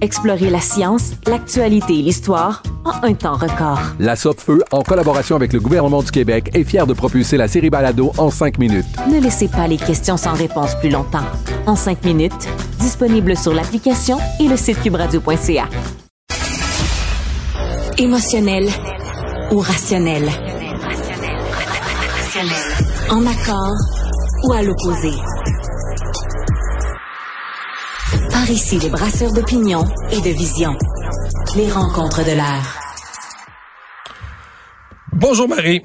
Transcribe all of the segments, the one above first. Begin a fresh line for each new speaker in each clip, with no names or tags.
Explorez la science, l'actualité et l'histoire en un temps record.
La Feu, en collaboration avec le gouvernement du Québec, est fière de propulser la série Balado en cinq minutes.
Ne laissez pas les questions sans réponse plus longtemps. En cinq minutes, disponible sur l'application et le site cubradio.ca. Émotionnel ou rationnel? En accord ou à l'opposé? Ici, les brasseurs d'opinion et de vision. Les rencontres de l'air.
Bonjour Marie.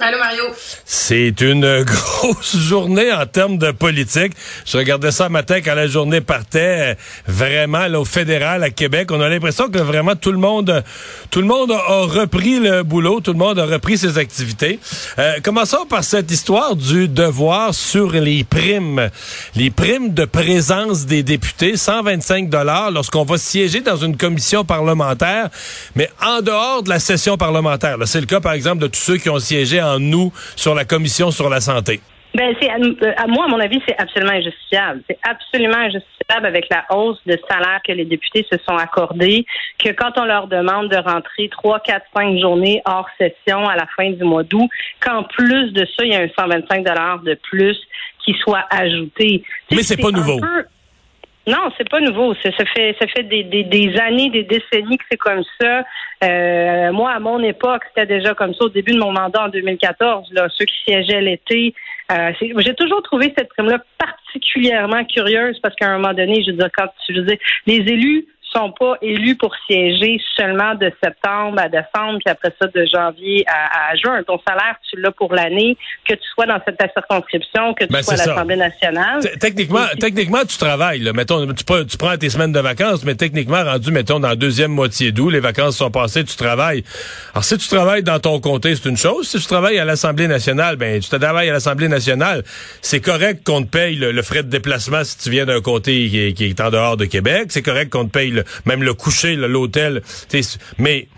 Allô Mario?
C'est une grosse journée en termes de politique. Je regardais ça matin quand la journée partait vraiment là, au fédéral à Québec. On a l'impression que vraiment tout le monde tout le monde a repris le boulot, tout le monde a repris ses activités. Euh, commençons par cette histoire du devoir sur les primes. Les primes de présence des députés, 125 dollars lorsqu'on va siéger dans une commission parlementaire, mais en dehors de la session parlementaire. C'est le cas par exemple de tous ceux qui ont siégé en nous sur la commission sur la santé?
Ben, c'est à, moi, à mon avis, c'est absolument injustifiable. C'est absolument injustifiable avec la hausse de salaire que les députés se sont accordés, que quand on leur demande de rentrer trois, quatre, cinq journées hors session à la fin du mois d'août, qu'en plus de ça, il y a un 125 dollars de plus qui soit ajouté.
Mais c'est pas nouveau.
Non, c'est pas nouveau. Ça, fait des, années, des décennies que c'est comme ça. Euh, moi, à mon époque, c'était déjà comme ça au début de mon mandat en 2014. Là, ceux qui siégeaient l'été. Euh, j'ai toujours trouvé cette prime-là particulièrement curieuse parce qu'à un moment donné, je veux dire, quand tu dire, les élus sont pas élus pour siéger seulement de septembre à décembre, puis après ça de janvier à, juin. Ton salaire, tu l'as pour l'année, que tu sois dans cette circonscription, que tu ben, sois à l'Assemblée nationale.
Techniquement, techniquement, tu travailles. Là. Mettons, tu, tu, prends tes semaines de vacances, mais techniquement, rendu, mettons, dans la deuxième moitié d'août, les vacances sont passées, tu travailles. Alors, si tu travailles dans ton comté, c'est une chose. Si tu travailles à l'Assemblée nationale, ben, tu travailles à l'Assemblée nationale. C'est correct qu'on te paye le, frais de déplacement si tu viens d'un comté qui, qui, est en dehors de Québec. C'est correct qu'on te paye le, même le coucher, l'hôtel. Mais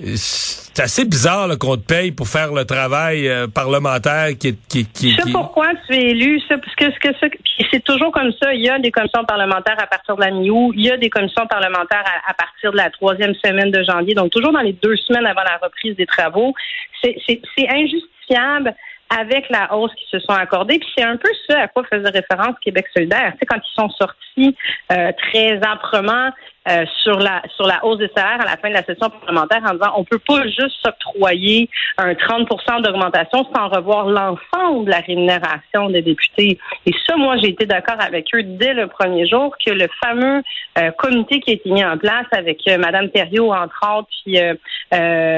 c'est assez bizarre qu'on te paye pour faire le travail euh, parlementaire qui est qui,
pourquoi tu es élu, ça, parce que, que c'est toujours comme ça. Il y a des commissions parlementaires à partir de la mi-août, il y a des commissions parlementaires à, partir de la troisième semaine de janvier, donc toujours dans les deux semaines avant la reprise des travaux. C'est injustifiable avec la hausse qui se sont accordées. Puis c'est un peu ça à quoi faisait référence Québec solidaire. Tu sais, quand ils sont sortis euh, très âprement euh, sur la sur la hausse des salaires à la fin de la session parlementaire en disant on peut pas juste s'octroyer un 30% d'augmentation sans revoir l'ensemble de la rémunération des députés. Et ça, moi, j'ai été d'accord avec eux dès le premier jour que le fameux euh, comité qui a été mis en place avec euh, Madame Thériault, entre autres, puis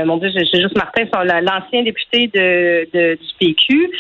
mon Dieu, j'ai juste Martin, l'ancien député de, du PQ,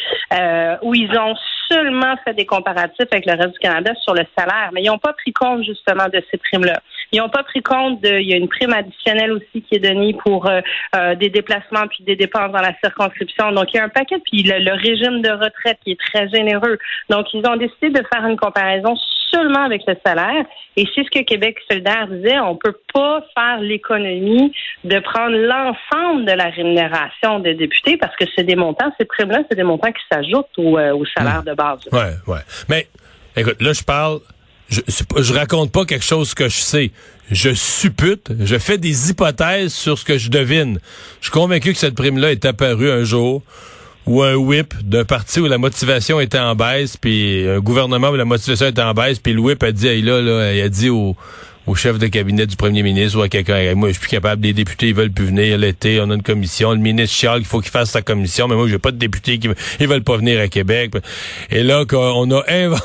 où ils ont seulement fait des comparatifs avec le reste du Canada sur le salaire, mais ils n'ont pas pris compte justement de ces primes-là. Ils n'ont pas pris compte de, il y a une prime additionnelle aussi qui est donnée pour euh, euh, des déplacements puis des dépenses dans la circonscription. Donc il y a un paquet puis le, régime de retraite qui est très généreux. Donc ils ont décidé de faire une comparaison seulement avec le salaire. Et c'est ce que Québec solidaire disait, on peut pas faire l'économie de prendre l'ensemble de la rémunération des députés parce que c'est des montants, ces primes-là, c'est des montants qui s'ajoutent au, euh, au salaire de base.
Ouais, ouais. Mais écoute, là je parle je, je raconte pas quelque chose que je sais. Je suppute, je fais des hypothèses sur ce que je devine. Je suis convaincu que cette prime-là est apparue un jour ou un whip d'un parti où la motivation était en baisse, puis un gouvernement où la motivation était en baisse, puis le whip a dit, hey, là, là, il a dit au, au chef de cabinet du premier ministre ou à quelqu'un. Moi, je suis plus capable. Les députés, ils veulent plus venir l'été. On a une commission. Le ministre chiale qu'il faut qu'il fasse sa commission. Mais moi, j'ai pas de députés qui ils veulent pas venir à Québec. Et là, on a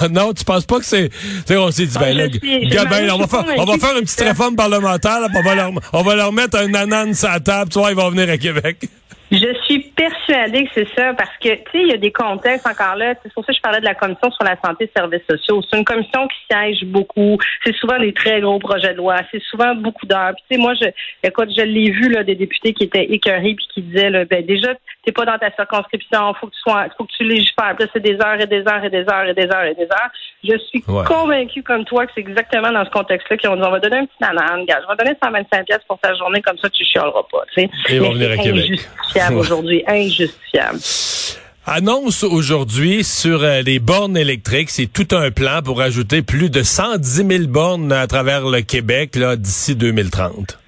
non, tu penses pas que c'est, on s'est dit, ben, là, ben, on va faire, on va faire une petite réforme parlementaire, on va leur, on va leur mettre un ananas à la table, tu vois, ils vont venir à Québec.
Je suis persuadée que c'est ça parce que, tu sais, il y a des contextes encore là. C'est pour ça que je parlais de la commission sur la santé et services sociaux. C'est une commission qui siège beaucoup. C'est souvent des très gros projets de loi. C'est souvent beaucoup d'heures. Tu sais, moi, je, écoute, je l'ai vu, là, des députés qui étaient écœurés puis qui disaient, là, ben, déjà, t'es pas dans ta circonscription. Faut que tu sois, faut que tu légifères. Puis c'est des heures et des heures et des heures et des heures et des heures. Je suis convaincue comme toi que c'est exactement dans ce contexte-là qu'ils ont dit, on va donner un petit nanan, gars. Je vais donner 125 pièces pour ta journée comme ça, tu chialeras pas, tu sais.
Et vont venir à Québec
aujourd'hui, injustifiable.
Annonce aujourd'hui sur euh, les bornes électriques, c'est tout un plan pour ajouter plus de 110 000 bornes à travers le Québec là d'ici 2030.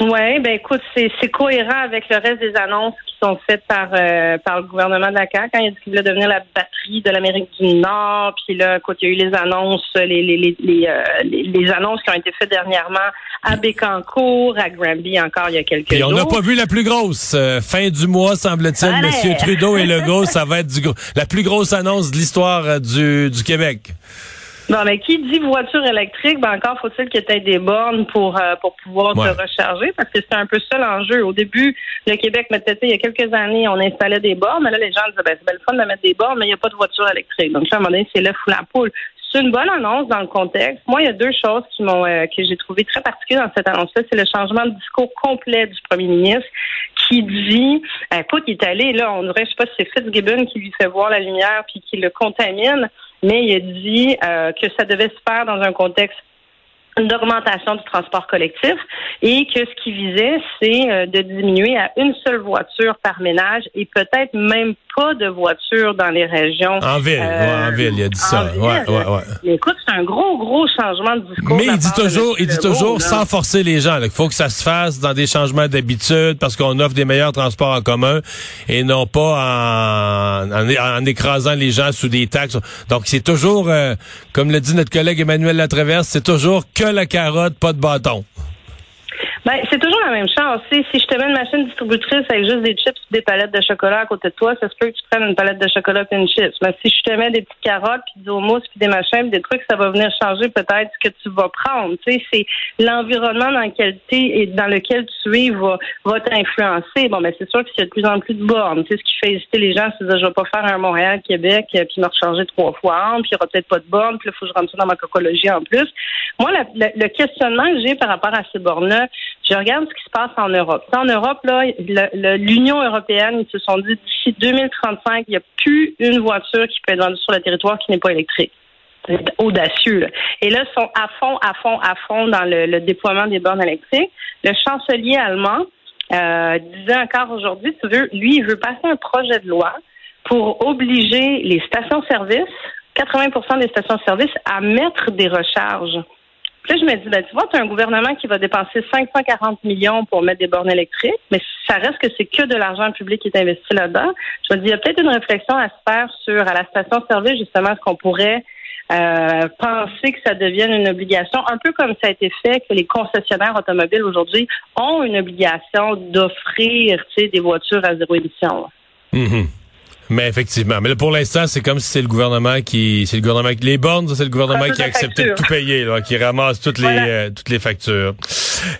Oui, ben écoute, c'est cohérent avec le reste des annonces qui sont faites par euh, par le gouvernement de la CAQ. Quand il a dit qu'il voulait devenir la batterie de l'Amérique du Nord, puis là, quand il y a eu les annonces, les les, les, les, euh, les annonces qui ont été faites dernièrement à Bécancourt, à Granby encore il y a quelques jours. Et
on n'a pas vu la plus grosse. Euh, fin du mois, semble-t-il, Monsieur Trudeau et Legault, ça va être du, la plus grosse annonce de l'histoire du, du Québec.
Non, mais qui dit voiture électrique, ben encore faut-il qu'il y ait des bornes pour euh, pour pouvoir se recharger, parce que c'est un peu ça l'enjeu. Au début, le Québec mettait, il y a quelques années, on installait des bornes, mais là, les gens disaient, ben, c'est belle fun de mettre des bornes, mais il n'y a pas de voiture électrique. Donc, à un moment donné, c'est l'œuf ou la poule. C'est une bonne annonce dans le contexte. Moi, il y a deux choses qui m'ont euh, que j'ai trouvé très particulières dans cette annonce-là. C'est le changement de discours complet du premier ministre qui dit, écoute, il est allé, là, on dirait, je sais pas si c'est Fitzgibbon qui lui fait voir la lumière puis qui le contamine mais il a dit euh, que ça devait se faire dans un contexte d'augmentation du transport collectif et que ce qui visait, c'est euh, de diminuer à une seule voiture par ménage et peut-être même pas de voiture dans les régions.
En ville, en ville, il a dit ça. Ouais, ouais, ouais.
Mais écoute, c'est un gros, gros changement de discours.
Mais il dit toujours, il dit toujours, sans forcer les gens, il faut que ça se fasse dans des changements d'habitude parce qu'on offre des meilleurs transports en commun et non pas en, en, écrasant les gens sous des taxes. Donc c'est toujours, euh, comme l'a dit notre collègue Emmanuel Latraverse, c'est toujours que la carotte, pas de bâton.
Ben, c'est toujours la même chose. Si je te mets une machine distributrice avec juste des chips des palettes de chocolat à côté de toi, ça se peut que tu prennes une palette de chocolat et une chips. Mais si je te mets des petites carottes, puis du houmous, puis des machins, des trucs, ça va venir changer peut-être ce que tu vas prendre. Tu sais, c'est l'environnement dans lequel tu et dans lequel tu es va, va t'influencer. Bon, ben c'est sûr qu'il y a de plus en plus de bornes. Tu sais, ce qui fait hésiter les gens, c'est de je vais pas faire un Montréal-Québec, euh, puis me recharger trois fois puis il y aura peut-être pas de bornes, puis il faut que je rentre ça dans ma cocologie en plus. Moi, le questionnement que j'ai par rapport à ces bornes-là, je regarde ce qui se passe en Europe. En Europe, là, l'Union européenne, ils se sont dit d'ici 2035, il n'y a plus une voiture qui peut être vendue sur le territoire qui n'est pas électrique. C'est audacieux. Et là, ils sont à fond, à fond, à fond dans le, déploiement des bornes électriques. Le chancelier allemand euh, disait encore aujourd'hui, tu veux, lui, il veut passer un projet de loi pour obliger les stations-service, 80% des stations-service, à mettre des recharges. Puis là, je me dis, ben, tu vois, tu as un gouvernement qui va dépenser 540 millions pour mettre des bornes électriques, mais ça reste que c'est que de l'argent public qui est investi là-dedans. Je me dis, il y a peut-être une réflexion à se faire sur, à la station-service, justement, ce qu'on pourrait euh, penser que ça devienne une obligation, un peu comme ça a été fait, que les concessionnaires automobiles aujourd'hui ont une obligation d'offrir des voitures à zéro émission.
Mm-hmm. Mais effectivement, mais là, pour l'instant, c'est comme si c'est le gouvernement qui, c'est le gouvernement qui les bornes, c'est le gouvernement qui a accepté de tout payer, là, qui ramasse toutes les euh, toutes les factures.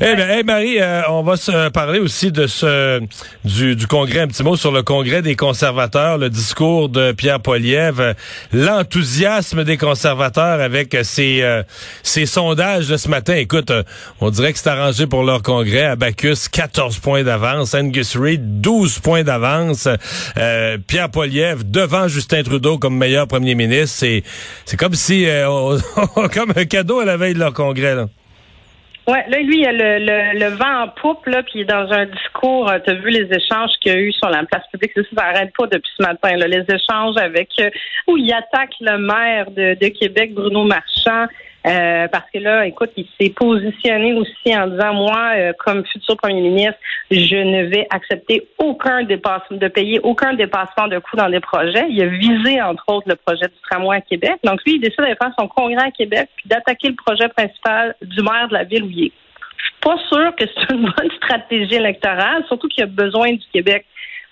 Eh bien, Marie, euh, on va se parler aussi de ce du, du congrès, un petit mot sur le congrès des conservateurs, le discours de Pierre Poilievre, l'enthousiasme des conservateurs avec ces euh, sondages de ce matin. Écoute, on dirait que c'est arrangé pour leur congrès. Abacus 14 points d'avance, Angus Reid 12 points d'avance, Pierre Poliev devant Justin Trudeau comme meilleur premier ministre. C'est, c'est comme si, euh, comme un cadeau à la veille de leur congrès. Là.
Ouais, là, lui, il a le, le, vent en poupe, là, puis dans un discours. Euh, tu as vu les échanges qu'il y a eu sur la place publique. Ça, ça n'arrête pas depuis ce matin, là. Les échanges avec, euh, où il attaque le maire de Québec, Bruno Marchand. Euh, parce que là, écoute, il s'est positionné aussi en disant, moi, euh, comme futur premier ministre, je ne vais accepter aucun dépassement, de payer aucun dépassement de coûts dans des projets. Il a visé, entre autres, le projet du tramway à Québec. Donc, lui, il décide d'aller faire son congrès à Québec puis d'attaquer le projet principal du maire de la ville où il est. Je suis pas sûre que c'est une bonne stratégie électorale, surtout qu'il a besoin du Québec.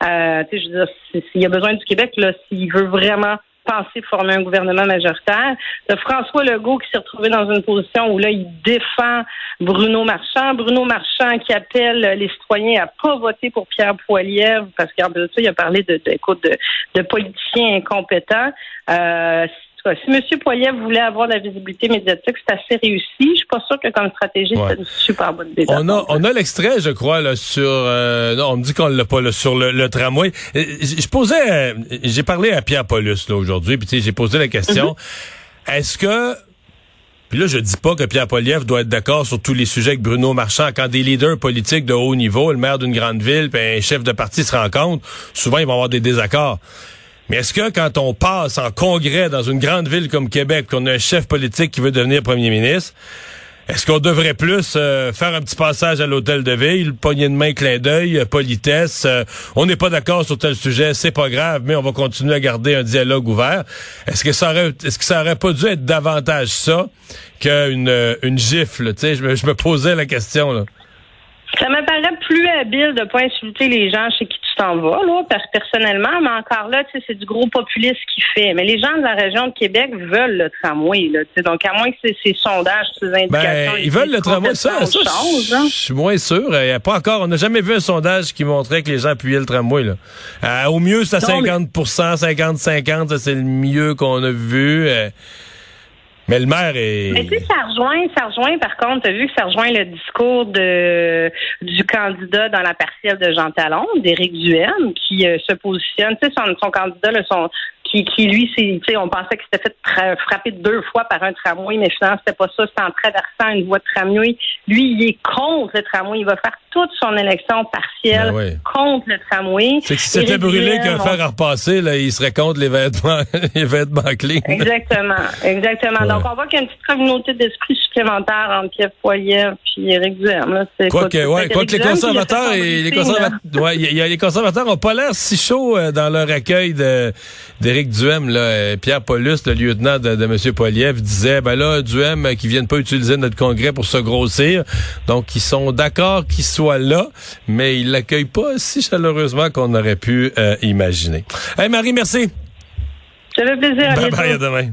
Euh, je veux dire, s'il a besoin du Québec, là, s'il veut vraiment penser former un gouvernement majoritaire. De François Legault qui s'est retrouvé dans une position où là, il défend Bruno Marchand. Bruno Marchand qui appelle les citoyens à pas voter pour Pierre Poilievre parce qu'en plus il a parlé de, de, de, de politiciens incompétents. Euh, si M. Poilievre voulait avoir de la visibilité médiatique, c'est assez réussi. Je suis pas sûre que comme stratégie, c'est une super bonne idée.
On a, on a l'extrait, je crois, là, sur. Euh, non, on me dit qu'on l'a pas là, sur le, tramway. Euh, je posais, j'ai parlé à Pierre Paulus là aujourd'hui, puis j'ai posé la question. Mm-hmm. Est-ce que puis là, je dis pas que Pierre Poilievre doit être d'accord sur tous les sujets avec Bruno Marchand. Quand des leaders politiques de haut niveau, le maire d'une grande ville, puis un chef de parti se rencontrent, souvent ils vont avoir des désaccords. Mais est-ce que quand on passe en congrès dans une grande ville comme Québec, qu'on a un chef politique qui veut devenir premier ministre, est-ce qu'on devrait plus euh, faire un petit passage à l'hôtel de ville, poignée de main, clin d'œil, euh, politesse, euh, on n'est pas d'accord sur tel sujet, c'est pas grave, mais on va continuer à garder un dialogue ouvert. Est-ce que ça aurait est-ce que ça aurait pas dû être davantage ça qu'une une gifle, tu sais, je me, je me posais la question là.
Ça me paraît plus habile de pas insulter les gens chez qui tu t'en vas, là, personnellement, mais encore là, tu sais, c'est du gros populisme qui fait. Mais les gens de la région de Québec veulent le tramway, là, tu sais, donc à moins que ces, sondages, ces ben, indications...
ils veulent le tramway, ça, ça hein. je suis moins sûr. Il y a pas encore, on n'a jamais vu un sondage qui montrait que les gens appuyaient le tramway, là. Euh, au mieux, c'est à 50% 50-50, c'est le mieux qu'on a vu. Euh, mais le maire est.
Mais tu sais, ça rejoint, ça rejoint, par contre, tu as vu que ça rejoint le discours de du candidat dans la partielle de Jean Talon, d'Éric Duhem, qui euh, se positionne, tu sais, son, candidat, là, son, qui, qui lui, c'est, on pensait qu'il s'était fait frapper deux fois par un tramway, mais finalement, c'était pas ça, c'était en traversant une voie de tramway. Lui, il est contre le tramway. Il va faire toute son élection partielle ben contre le tramway.
C'est que si c'était brûlé qu'un fer à repasser, là, il serait contre les vêtements, les vêtements clés.
Exactement, exactement. Donc, on voit qu'il y a une petite communauté d'esprit supplémentaire entre Pierre Poilievre et Éric Duhem.
Quoi que, ouais, quoi que les conservateurs et les conservateurs, ouais, y a, les conservateurs ont pas l'air si chauds euh, dans leur accueil d'Éric Duhem, là, euh, Pierre Paulus, le lieutenant de, de M. Poliev, disait, ben là, Duhem, euh, qui viennent pas utiliser notre congrès pour se grossir. Donc, ils sont d'accord qu'il soit là, mais ils l'accueillent pas si chaleureusement qu'on aurait pu euh, imaginer. Hey, Marie, merci.
Ça fait plaisir.
À bye bye, à demain.